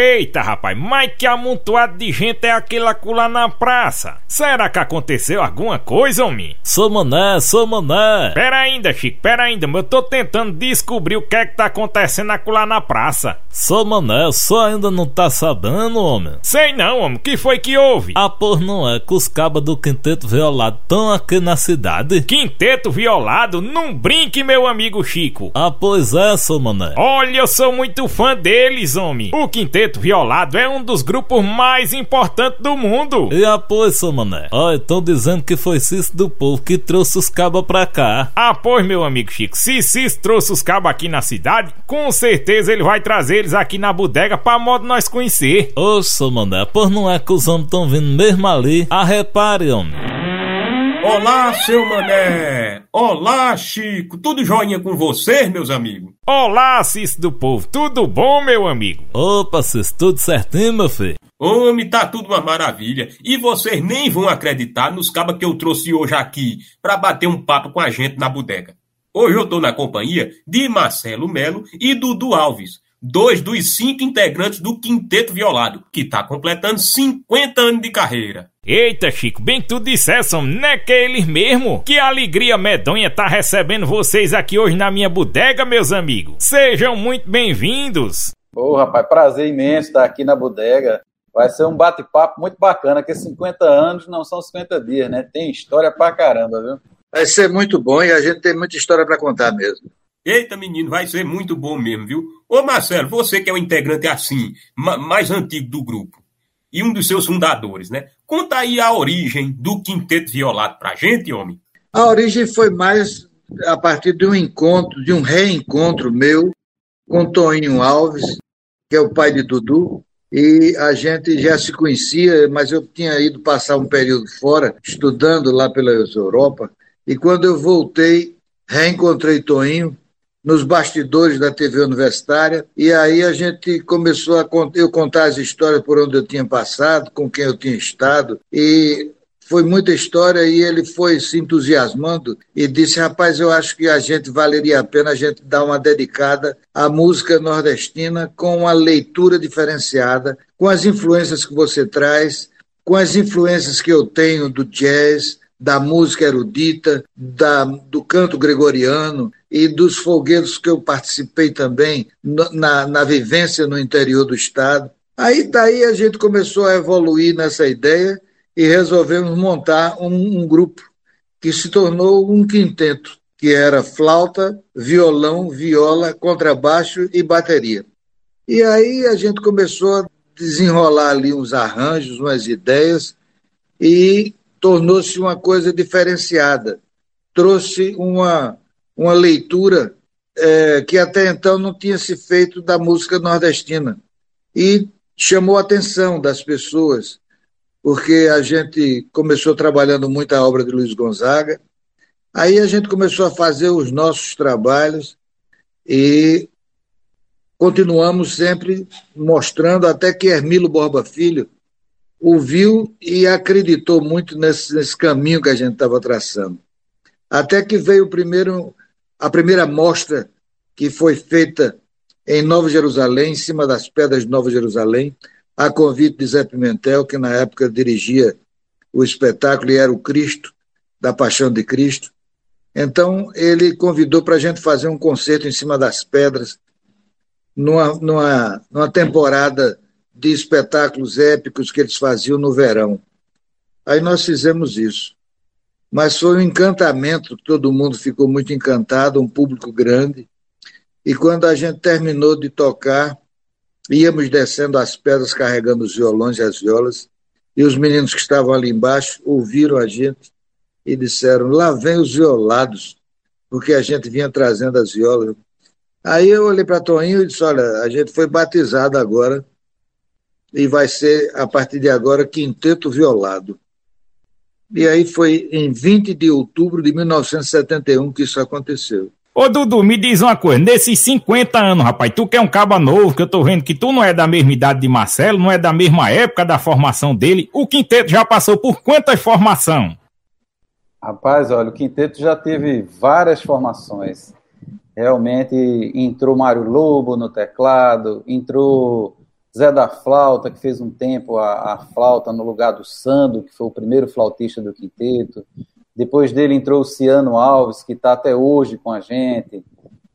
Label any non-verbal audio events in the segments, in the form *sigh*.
Eita, rapaz, mas que amontoado de gente é aquele lá na praça? Será que aconteceu alguma coisa, homem? Sou mané. Pera ainda, Chico, pera ainda, eu tô tentando descobrir o que é que tá acontecendo lá na praça. Sou mané, só ainda não tá sabendo, homem. Sei não, homem, que foi que houve? Ah, por não é que os cabas do quinteto violado estão aqui na cidade? Quinteto violado? Não brinque, meu amigo Chico. Ah, pois é, sou mané. Olha, eu sou muito fã deles, homem. O quinteto Quarteto Violado é um dos grupos mais importantes do mundo. E apoio, seu mané. Ó, estão dizendo que foi Cis do Povo que trouxe os cabos pra cá. Ah, pois, meu amigo Chico, se Cis trouxe os cabos aqui na cidade, com certeza ele vai trazer eles aqui na bodega pra modo nós conhecer. Ô, seu mané, pois não é que os homens estão vindo mesmo ali? Ah, repare, homem. Olá, seu mané! Olá, Chico! Tudo joinha com vocês, meus amigos? Olá, Cis do Povo! Tudo bom, meu amigo? Opa, Cis, tudo certinho, meu filho? Homem, tá tudo uma maravilha. E vocês nem vão acreditar nos cabas que eu trouxe hoje aqui para bater um papo com a gente na bodega. Hoje eu tô na companhia de Marcelo Melo e Dudu Alves, dois dos cinco integrantes do Quinteto Violado, que tá completando 50 anos de carreira. Eita, Chico, bem tu dissesse, não é que eles mesmo? Que alegria medonha tá recebendo vocês aqui hoje na minha bodega, meus amigos. Sejam muito bem-vindos. Ô, rapaz, prazer imenso estar aqui na bodega. Vai ser um bate-papo muito bacana, que 50 anos não são 50 dias, né? Tem história pra caramba, viu? Vai ser muito bom e a gente tem muita história para contar mesmo. Eita, menino, vai ser muito bom mesmo, viu? Ô, Marcelo, você que é o integrante assim, mais antigo do grupo e um dos seus fundadores, né? Conta aí a origem do Quinteto Violado pra gente, homem. A origem foi mais a partir de um encontro, de um reencontro meu com Toninho Alves, que é o pai de Dudu, e a gente já se conhecia, mas eu tinha ido passar um período fora, estudando lá pela Europa, e quando eu voltei, reencontrei Toninho, nos bastidores da TV universitária, e aí a gente começou a eu contar as histórias por onde eu tinha passado, com quem eu tinha estado, e foi muita história e ele foi se entusiasmando e disse: Rapaz, eu acho que a gente valeria a pena a gente dar uma dedicada à música nordestina com uma leitura diferenciada, com as influências que você traz, com as influências que eu tenho do jazz, da música erudita, da, do canto gregoriano e dos folguedos que eu participei também na, na vivência no interior do Estado. Aí daí a gente começou a evoluir nessa ideia e resolvemos montar um, um grupo que se tornou um quinteto, que era flauta, violão, viola, contrabaixo e bateria. E aí a gente começou a desenrolar ali uns arranjos, umas ideias, e tornou-se uma coisa diferenciada. Trouxe uma, uma leitura é, que até então não tinha se feito da música nordestina. E chamou a atenção das pessoas, porque a gente começou trabalhando muito a obra de Luiz Gonzaga, aí a gente começou a fazer os nossos trabalhos e continuamos sempre mostrando até que Hermilo Borba Filho ouviu e acreditou muito nesse, nesse caminho que a gente estava traçando. Até que veio o primeiro, a primeira mostra que foi feita em Nova Jerusalém, em cima das pedras de Nova Jerusalém, a convite de Zé Pimentel, que na época dirigia o espetáculo e era o Cristo, da Paixão de Cristo. Então, ele convidou para a gente fazer um concerto em cima das pedras, numa, numa, numa temporada de espetáculos épicos que eles faziam no verão. Aí nós fizemos isso. Mas foi um encantamento, todo mundo ficou muito encantado, um público grande. E quando a gente terminou de tocar, íamos descendo as pedras carregando os violões e as violas, e os meninos que estavam ali embaixo ouviram a gente e disseram: lá vem os violados, porque a gente vinha trazendo as violas. Aí eu olhei para Toninho e disse: olha, a gente foi batizado agora e vai ser, a partir de agora, Quinteto Violado. E aí foi em 20 de outubro de 1971 que isso aconteceu. Ô Dudu, me diz uma coisa, nesses 50 anos, rapaz, tu que é um caba novo, que eu tô vendo que tu não é da mesma idade de Marcelo, não é da mesma época da formação dele, o quinteto já passou por quantas formação? Rapaz, olha, o quinteto já teve várias formações. Realmente entrou Mário Lobo no teclado, entrou Zé da Flauta, que fez um tempo a, a, flauta no lugar do Sando, que foi o primeiro flautista do quinteto. Depois dele entrou o Ciano Alves, que está até hoje com a gente.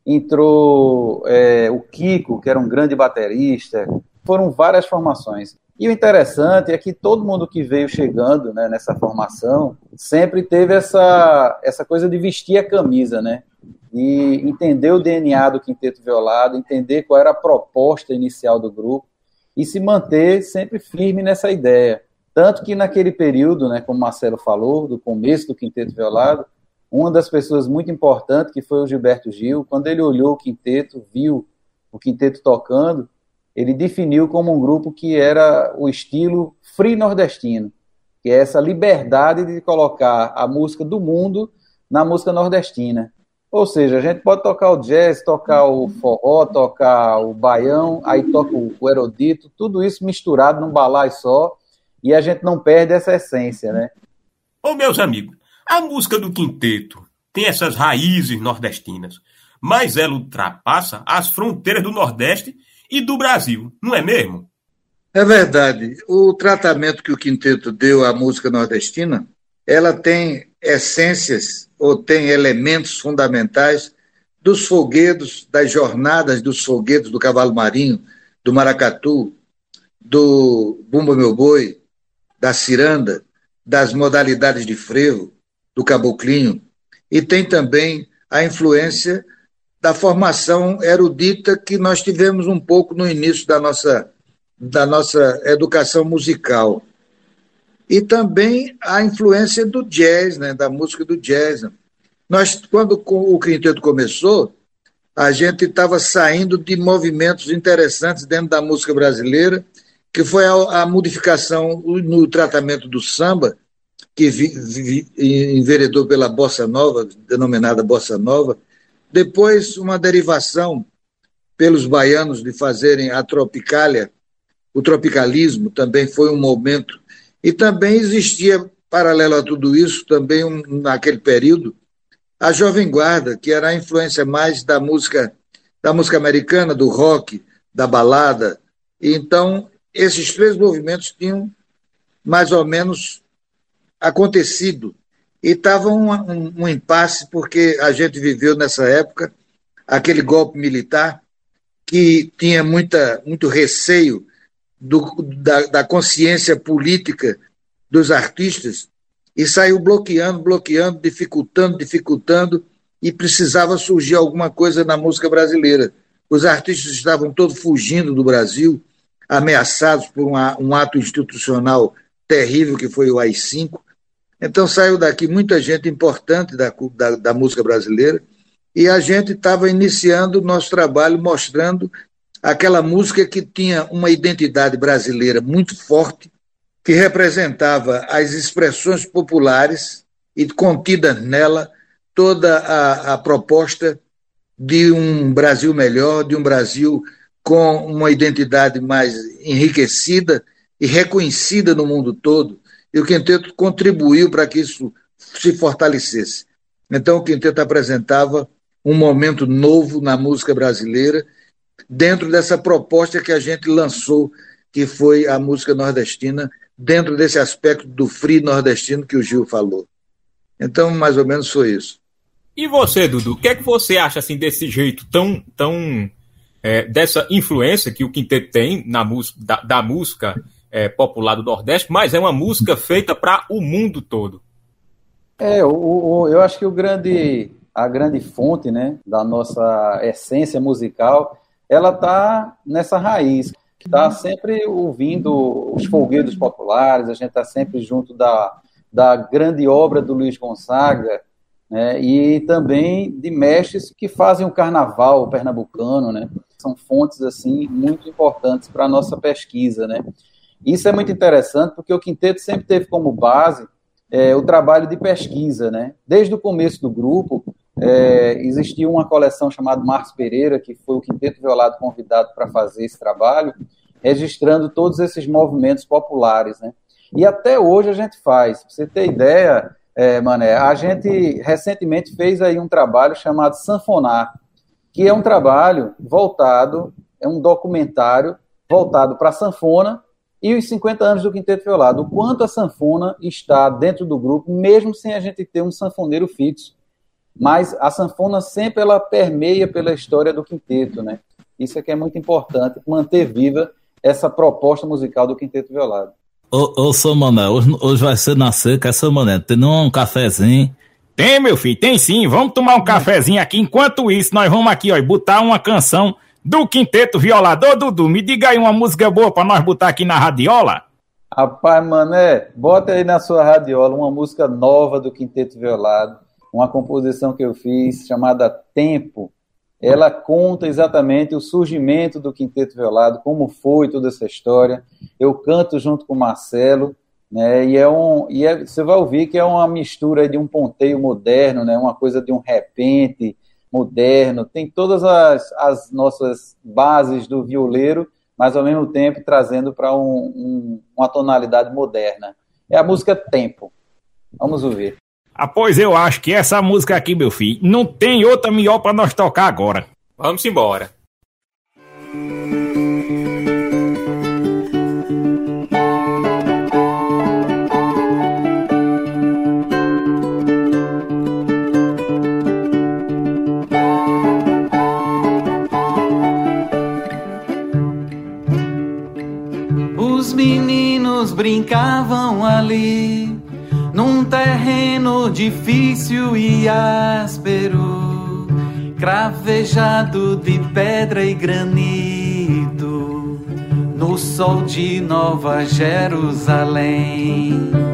Entrou é, o Kiko, que era um grande baterista. Foram várias formações. E o interessante é que todo mundo que veio chegando né, nessa formação sempre teve essa, essa coisa de vestir a camisa, né? E entender o DNA do Quinteto Violado, entender qual era a proposta inicial do grupo e se manter sempre firme nessa ideia. Tanto que naquele período, né, como Marcelo falou, do começo do Quinteto Violado, uma das pessoas muito importantes, que foi o Gilberto Gil, quando ele olhou o quinteto, viu o quinteto tocando, ele definiu como um grupo que era o estilo free nordestino, que é essa liberdade de colocar a música do mundo na música nordestina. Ou seja, a gente pode tocar o jazz, tocar o forró, tocar o baião, aí toca o erudito, tudo isso misturado num balai só, e a gente não perde essa essência, né? Ô, meus amigos, a música do quinteto tem essas raízes nordestinas, mas ela ultrapassa as fronteiras do Nordeste e do Brasil, não é mesmo? É verdade. O tratamento que o quinteto deu à música nordestina, ela tem essências ou tem elementos fundamentais dos folguedos, das jornadas dos folguedos do cavalo marinho, do maracatu, do bumba meu boi, da ciranda, das modalidades de frevo, do caboclinho, e tem também a influência da formação erudita que nós tivemos um pouco no início da nossa, da nossa educação musical e também a influência do jazz, né, da música do jazz. Nós, quando o quinteto começou, a gente estava saindo de movimentos interessantes dentro da música brasileira, que foi a, a modificação no tratamento do samba, que vi, vi, enveredou pela bossa nova, denominada bossa nova. Depois, uma derivação pelos baianos de fazerem a tropicália, o tropicalismo também foi um momento e também existia, paralelo a tudo isso, também um, naquele período, a Jovem Guarda, que era a influência mais da música da música americana, do rock, da balada. E então, esses três movimentos tinham mais ou menos acontecido. E estava um, um, um impasse, porque a gente viveu nessa época aquele golpe militar que tinha muita, muito receio do, da, da consciência política dos artistas e saiu bloqueando, bloqueando, dificultando, dificultando, e precisava surgir alguma coisa na música brasileira. Os artistas estavam todos fugindo do Brasil, ameaçados por uma, um ato institucional terrível que foi o AI-5. Então saiu daqui muita gente importante da, da, da música brasileira e a gente estava iniciando o nosso trabalho mostrando aquela música que tinha uma identidade brasileira muito forte, que representava as expressões populares e contida nela toda a, a proposta de um Brasil melhor, de um Brasil com uma identidade mais enriquecida e reconhecida no mundo todo. E o quinteto contribuiu para que isso se fortalecesse. Então, o quinteto apresentava um momento novo na música brasileira dentro dessa proposta que a gente lançou, que foi a música nordestina, dentro desse aspecto do free nordestino que o Gil falou. Então, mais ou menos foi isso. E você, Dudu, o que é que você acha assim desse jeito tão, tão é, dessa influência que o quinteto tem na música, da, da música é, popular do Nordeste, mas é uma música feita para o mundo todo? É, o, o, eu acho que o grande, a grande fonte, né, da nossa essência musical ela está nessa raiz, está sempre ouvindo os folguedos populares, a gente está sempre junto da, da grande obra do Luiz Gonzaga, né, e também de mestres que fazem o carnaval pernambucano, né, são fontes assim muito importantes para a nossa pesquisa, né. Isso é muito interessante porque o quinteto sempre teve como base é, o trabalho de pesquisa, né. Desde o começo do grupo, é, existia uma coleção chamada Marcos Pereira, que foi o quinteto violado convidado para fazer esse trabalho, registrando todos esses movimentos populares. Né? E até hoje a gente faz. Para você ter ideia, é, Mané, a gente recentemente fez aí um trabalho chamado Sanfonar, que é um trabalho voltado, é um documentário voltado para a sanfona e os 50 anos do Quinteto Violado, o quanto a sanfona está dentro do grupo, mesmo sem a gente ter um sanfoneiro fixo. Mas a sanfona sempre ela permeia pela história do quinteto, né? Isso é que é muito importante, manter viva essa proposta musical do Quinteto Violado. Ô, ô seu Mané, hoje, hoje vai ser na seca, essa Mané, tem um cafezinho? Tem, meu filho, tem sim. Vamos tomar um cafezinho aqui. Enquanto isso, nós vamos aqui, ó, botar uma canção do Quinteto Violador. Dudu, me diga aí uma música boa pra nós botar aqui na radiola. Rapaz, Mané, bota aí na sua radiola uma música nova do Quinteto Violado, uma composição que eu fiz chamada Tempo ela conta exatamente o surgimento do Quinteto Violado, como foi toda essa história. Eu canto junto com o Marcelo, né, e, é um, e é, você vai ouvir que é uma mistura de um ponteio moderno, né, uma coisa de um repente moderno, tem todas as, as nossas bases do violeiro, mas ao mesmo tempo trazendo para um, um, uma tonalidade moderna. É a música Tempo. Vamos ouvir. Ah, pois eu acho que essa música aqui, meu filho, não tem outra melhor para nós tocar agora. Vamos embora. Os meninos brincavam ali terreno difícil e áspero, cravejado de pedra e granito, no sol de Nova Jerusalém.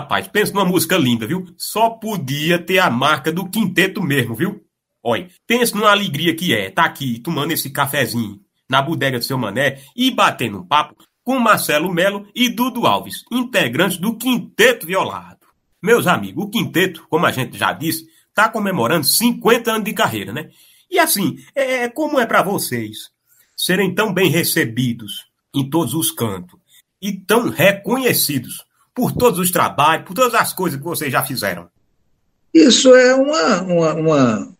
Rapaz, pensa numa música linda, viu? Só podia ter a marca do quinteto mesmo, viu? Olha, pensa numa alegria que é tá aqui tomando esse cafezinho na bodega do seu Mané e batendo um papo com Marcelo Melo e Dudu Alves, integrantes do Quinteto Violado. Meus amigos, o Quinteto, como a gente já disse, tá comemorando 50 anos de carreira, né? E assim, é, como é para vocês serem tão bem recebidos em todos os cantos e tão reconhecidos por todos os trabalhos, por todas as coisas que vocês já fizeram? Isso é uma, uma, uma,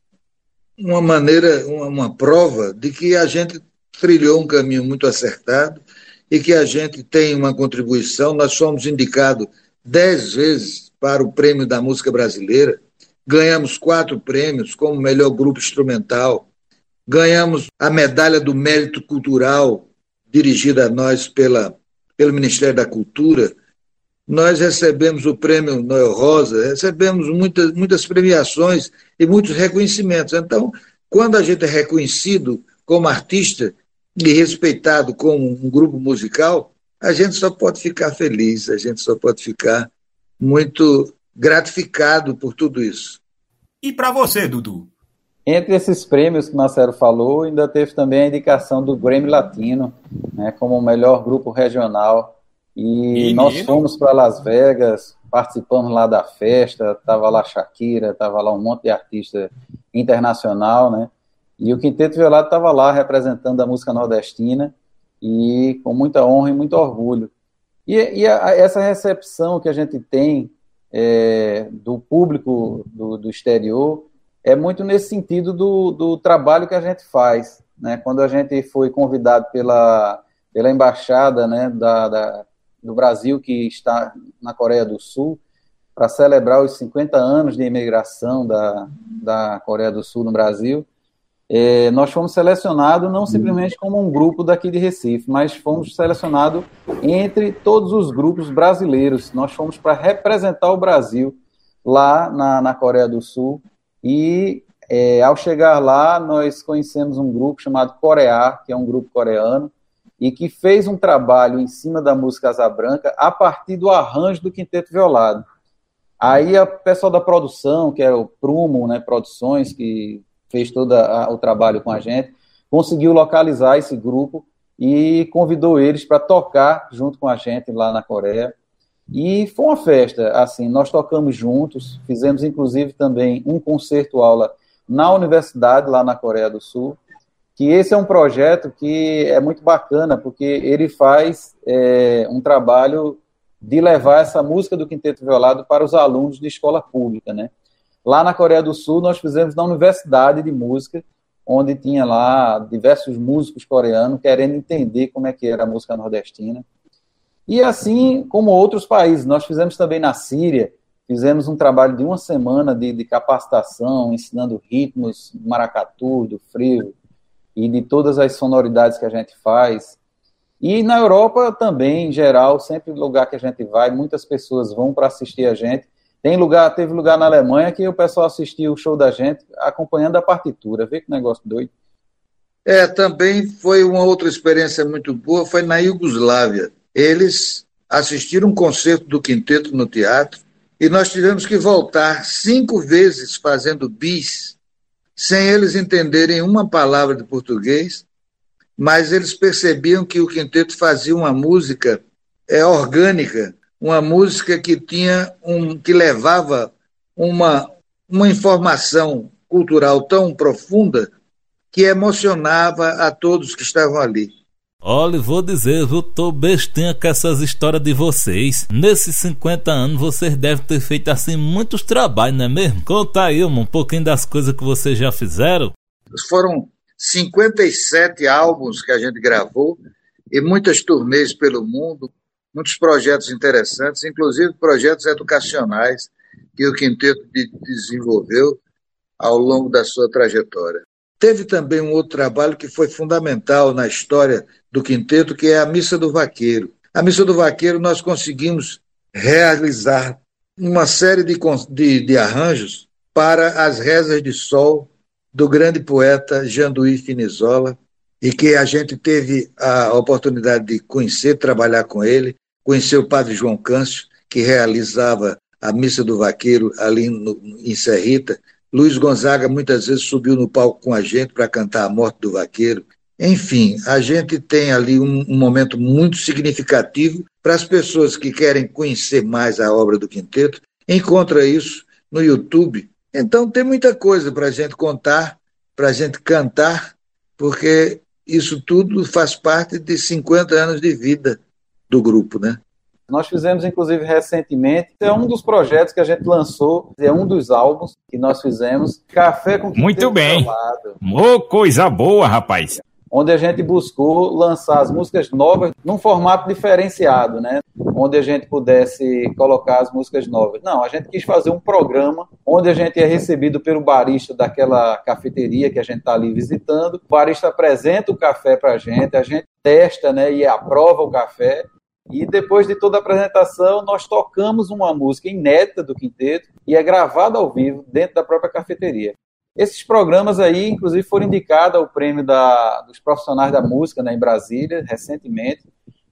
uma maneira, uma, uma prova de que a gente trilhou um caminho muito acertado e que a gente tem uma contribuição. Nós fomos indicados dez vezes para o Prêmio da Música Brasileira, ganhamos quatro prêmios como melhor grupo instrumental, ganhamos a medalha do mérito cultural, dirigida a nós pela, pelo Ministério da Cultura, nós recebemos o prêmio Noel Rosa, recebemos muitas, muitas premiações e muitos reconhecimentos. Então, quando a gente é reconhecido como artista e respeitado como um grupo musical, a gente só pode ficar feliz, a gente só pode ficar muito gratificado por tudo isso. E para você, Dudu? Entre esses prêmios que o Marcelo falou, ainda teve também a indicação do Grammy Latino, né, como o melhor grupo regional. E Menino. nós fomos para Las Vegas, participamos lá da festa, estava lá Shakira, estava lá um monte de artista internacional, né? E o Quinteto Violado estava lá representando a música nordestina e com muita honra e muito orgulho. E, e a, essa recepção que a gente tem é, do público do, do exterior é muito nesse sentido do, do trabalho que a gente faz. Né? Quando a gente foi convidado pela, pela embaixada né, da, da, do Brasil, que está na Coreia do Sul, para celebrar os 50 anos de imigração da, da Coreia do Sul no Brasil, é, nós fomos selecionados não simplesmente como um grupo daqui de Recife, mas fomos selecionados entre todos os grupos brasileiros. Nós fomos para representar o Brasil lá na, na Coreia do Sul e é, ao chegar lá, nós conhecemos um grupo chamado Corear, que é um grupo coreano, e que fez um trabalho em cima da música Asa Branca a partir do arranjo do Quinteto Violado. Aí o pessoal da produção, que é o Prumo, né, Produções, que fez todo o trabalho com a gente, conseguiu localizar esse grupo e convidou eles para tocar junto com a gente lá na Coreia. E foi uma festa, assim, nós tocamos juntos, fizemos inclusive também um concerto-aula na universidade lá na Coreia do Sul, que esse é um projeto que é muito bacana, porque ele faz é, um trabalho de levar essa música do Quinteto Violado para os alunos de escola pública, né? Lá na Coreia do Sul, nós fizemos na Universidade de Música, onde tinha lá diversos músicos coreanos querendo entender como é que era a música nordestina. E assim como outros países, nós fizemos também na Síria, fizemos um trabalho de uma semana de, de capacitação, ensinando ritmos maracatu, do frio e de todas as sonoridades que a gente faz. E na Europa também, em geral, sempre lugar que a gente vai, muitas pessoas vão para assistir a gente. Tem lugar, teve lugar na Alemanha que o pessoal assistiu o show da gente acompanhando a partitura. Vê que negócio doido. É, também foi uma outra experiência muito boa, foi na Iugoslávia eles assistiram um concerto do quinteto no teatro e nós tivemos que voltar cinco vezes fazendo bis, sem eles entenderem uma palavra de português, mas eles percebiam que o quinteto fazia uma música é, orgânica, uma música que tinha um que levava uma, uma informação cultural tão profunda que emocionava a todos que estavam ali. Olha, vou dizer, eu tô bestinha com essas histórias de vocês. Nesses 50 anos vocês devem ter feito assim muitos trabalhos, não é mesmo? Conta aí, um pouquinho das coisas que vocês já fizeram. Foram 57 álbuns que a gente gravou e muitas turnês pelo mundo, muitos projetos interessantes, inclusive projetos educacionais que o Quinteto desenvolveu ao longo da sua trajetória. Teve também um outro trabalho que foi fundamental na história do quinteto, que é a Missa do Vaqueiro. A Missa do Vaqueiro nós conseguimos realizar uma série de, de, de arranjos para as rezas de sol do grande poeta Janduí Finizola, e que a gente teve a oportunidade de conhecer, trabalhar com ele, conhecer o padre João Câncio, que realizava a Missa do Vaqueiro ali no, em Serrita. Luiz Gonzaga muitas vezes subiu no palco com a gente para cantar a morte do vaqueiro. Enfim, a gente tem ali um, um momento muito significativo para as pessoas que querem conhecer mais a obra do quinteto. Encontra isso no YouTube. Então tem muita coisa para a gente contar, para a gente cantar, porque isso tudo faz parte de 50 anos de vida do grupo, né? Nós fizemos, inclusive, recentemente, é um dos projetos que a gente lançou, é um dos álbuns que nós fizemos, Café com Muito bem. Ô, oh, coisa boa, rapaz onde a gente buscou lançar as músicas novas num formato diferenciado, né? Onde a gente pudesse colocar as músicas novas. Não, a gente quis fazer um programa onde a gente é recebido pelo barista daquela cafeteria que a gente está ali visitando. O barista apresenta o café para a gente, a gente testa, né? E aprova o café. E depois de toda a apresentação, nós tocamos uma música inédita do quinteto e é gravada ao vivo dentro da própria cafeteria. Esses programas aí, inclusive, foram indicados ao prêmio da, dos profissionais da música né, em Brasília, recentemente,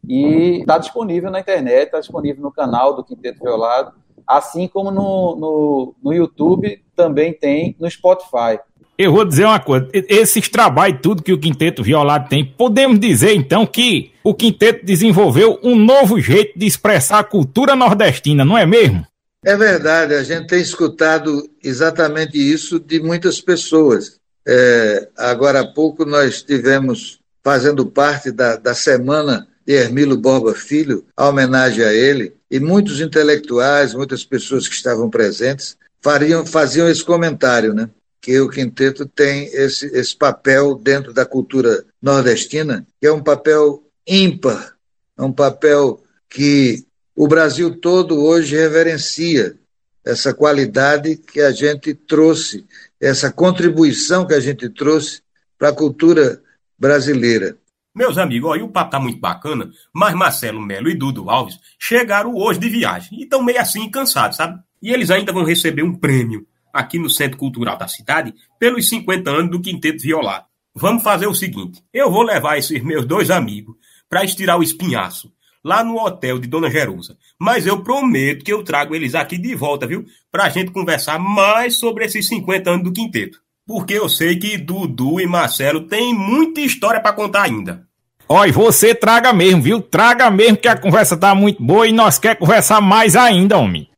e está disponível na internet, está disponível no canal do Quinteto Violado, assim como no, no, no YouTube também tem no Spotify. Eu vou dizer uma coisa, esses trabalhos, tudo que o Quinteto Violado tem, podemos dizer então que o Quinteto desenvolveu um novo jeito de expressar a cultura nordestina, não é mesmo? É verdade, a gente tem escutado exatamente isso de muitas pessoas. É, agora há pouco nós estivemos fazendo parte da, da semana de Hermilo Borba Filho, a homenagem a ele, e muitos intelectuais, muitas pessoas que estavam presentes, fariam, faziam esse comentário, né? que o quinteto tem esse, esse papel dentro da cultura nordestina, que é um papel ímpar, é um papel que o Brasil todo hoje reverencia essa qualidade que a gente trouxe, essa contribuição que a gente trouxe para a cultura brasileira. Meus amigos, o papo tá muito bacana, mas Marcelo Melo e Dudu Alves chegaram hoje de viagem e estão meio assim cansados, sabe? E eles ainda vão receber um prêmio aqui no Centro Cultural da cidade pelos 50 anos do Quinteto Violado. Vamos fazer o seguinte: eu vou levar esses meus dois amigos para estirar o espinhaço lá no hotel de Dona Jerusa. Mas eu prometo que eu trago eles aqui de volta, viu? Pra gente conversar mais sobre esses 50 anos do quinteto. Porque eu sei que Dudu e Marcelo têm muita história para contar ainda. Olha, você traga mesmo, viu? Traga mesmo que a conversa tá muito boa e nós quer conversar mais ainda, homem.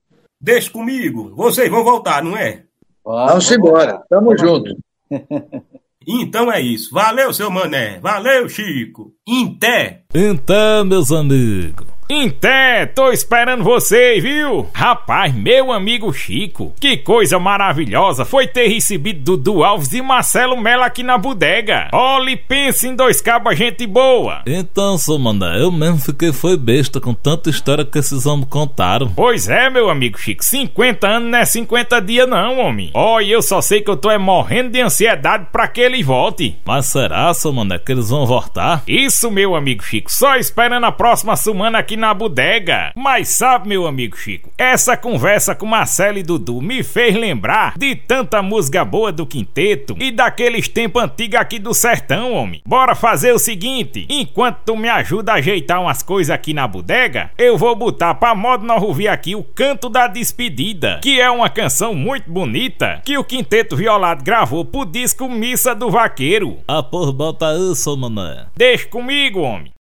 Deixa comigo. Vocês vão voltar, não é? Vamos embora. Tamo junto. *laughs* Então é isso. Valeu, seu mané. Valeu, Chico. Inté. Então, meus amigos. Inté, tô esperando vocês, viu? Rapaz, meu amigo Chico, que coisa maravilhosa foi ter recebido Dudu Alves e Marcelo Mello aqui na bodega. Olhe, pense em dois cabos gente boa. Então, seu mané, eu mesmo fiquei foi besta com tanta história que esses homens contaram. Pois é, meu amigo Chico, 50 anos não é 50 dias não, homem. Olha, eu só sei que eu tô é morrendo de ansiedade pra que ele volte. Mas será, seu mané, que eles vão voltar? Isso, meu amigo Chico, só esperando a próxima semana aqui na bodega. Mas sabe, meu amigo Chico, essa conversa com Marcelo e Dudu me fez lembrar de tanta música boa do quinteto e daqueles tempos antigos aqui do sertão, homem. Bora fazer o seguinte: enquanto tu me ajuda a ajeitar umas coisas aqui na bodega, eu vou botar pra modo nós ouvir aqui o Canto da Despedida, que é uma canção muito bonita que o Quinteto Violado gravou pro disco Missa do Vaqueiro. Ah, por bota isso, mané. Deixa comigo, homem.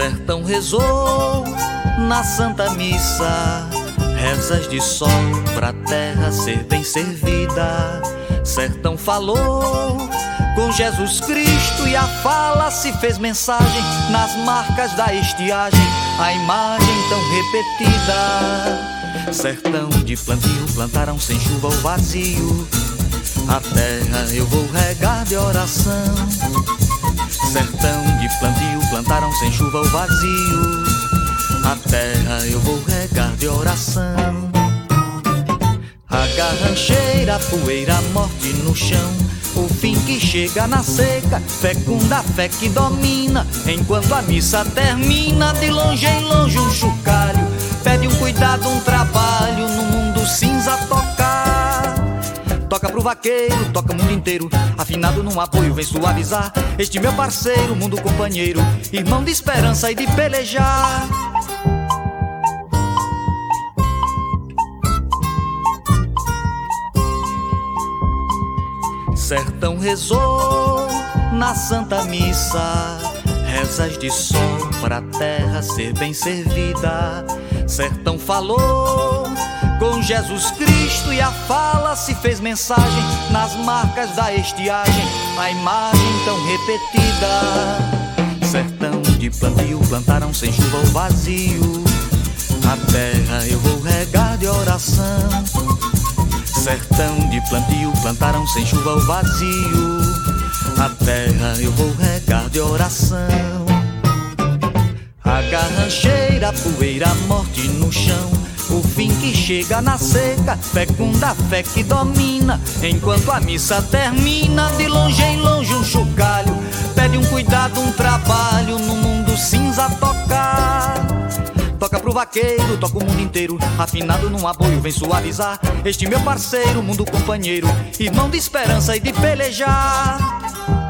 Sertão rezou na Santa Missa, rezas de sol pra terra ser bem servida. Sertão falou com Jesus Cristo e a fala se fez mensagem nas marcas da estiagem, a imagem tão repetida. Sertão de plantio plantaram sem chuva o vazio. A terra eu vou regar de oração sertão de plantio plantaram sem chuva o vazio. A terra eu vou regar de oração. A garrancheira, poeira, morte no chão. O fim que chega na seca, fecunda a fé que domina. Enquanto a missa termina, de longe em longe um chocalho. Pede um cuidado, um trabalho no mundo cinza Toca pro vaqueiro, toca o mundo inteiro. Afinado num apoio, vem suavizar. Este meu parceiro, mundo companheiro. Irmão de esperança e de pelejar. Sertão rezou na Santa Missa, rezas de sol para a terra ser bem servida. Sertão falou com Jesus Cristo e a fala se fez mensagem nas marcas da estiagem, a imagem tão repetida. Sertão de plantio plantaram sem chuva ou vazio. A terra eu vou regar de oração. Sertão de plantio plantaram sem chuva ou vazio. A terra eu vou regar de oração. A garrancheira, poeira, morte no chão. O fim que chega na seca, fecunda a fé que domina. Enquanto a missa termina, de longe em longe um chocalho. Pede um cuidado, um trabalho no mundo cinza tocar. Toca pro vaqueiro, toca o mundo inteiro. Afinado num aboio, vem suavizar. Este meu parceiro, mundo companheiro. Irmão de esperança e de pelejar.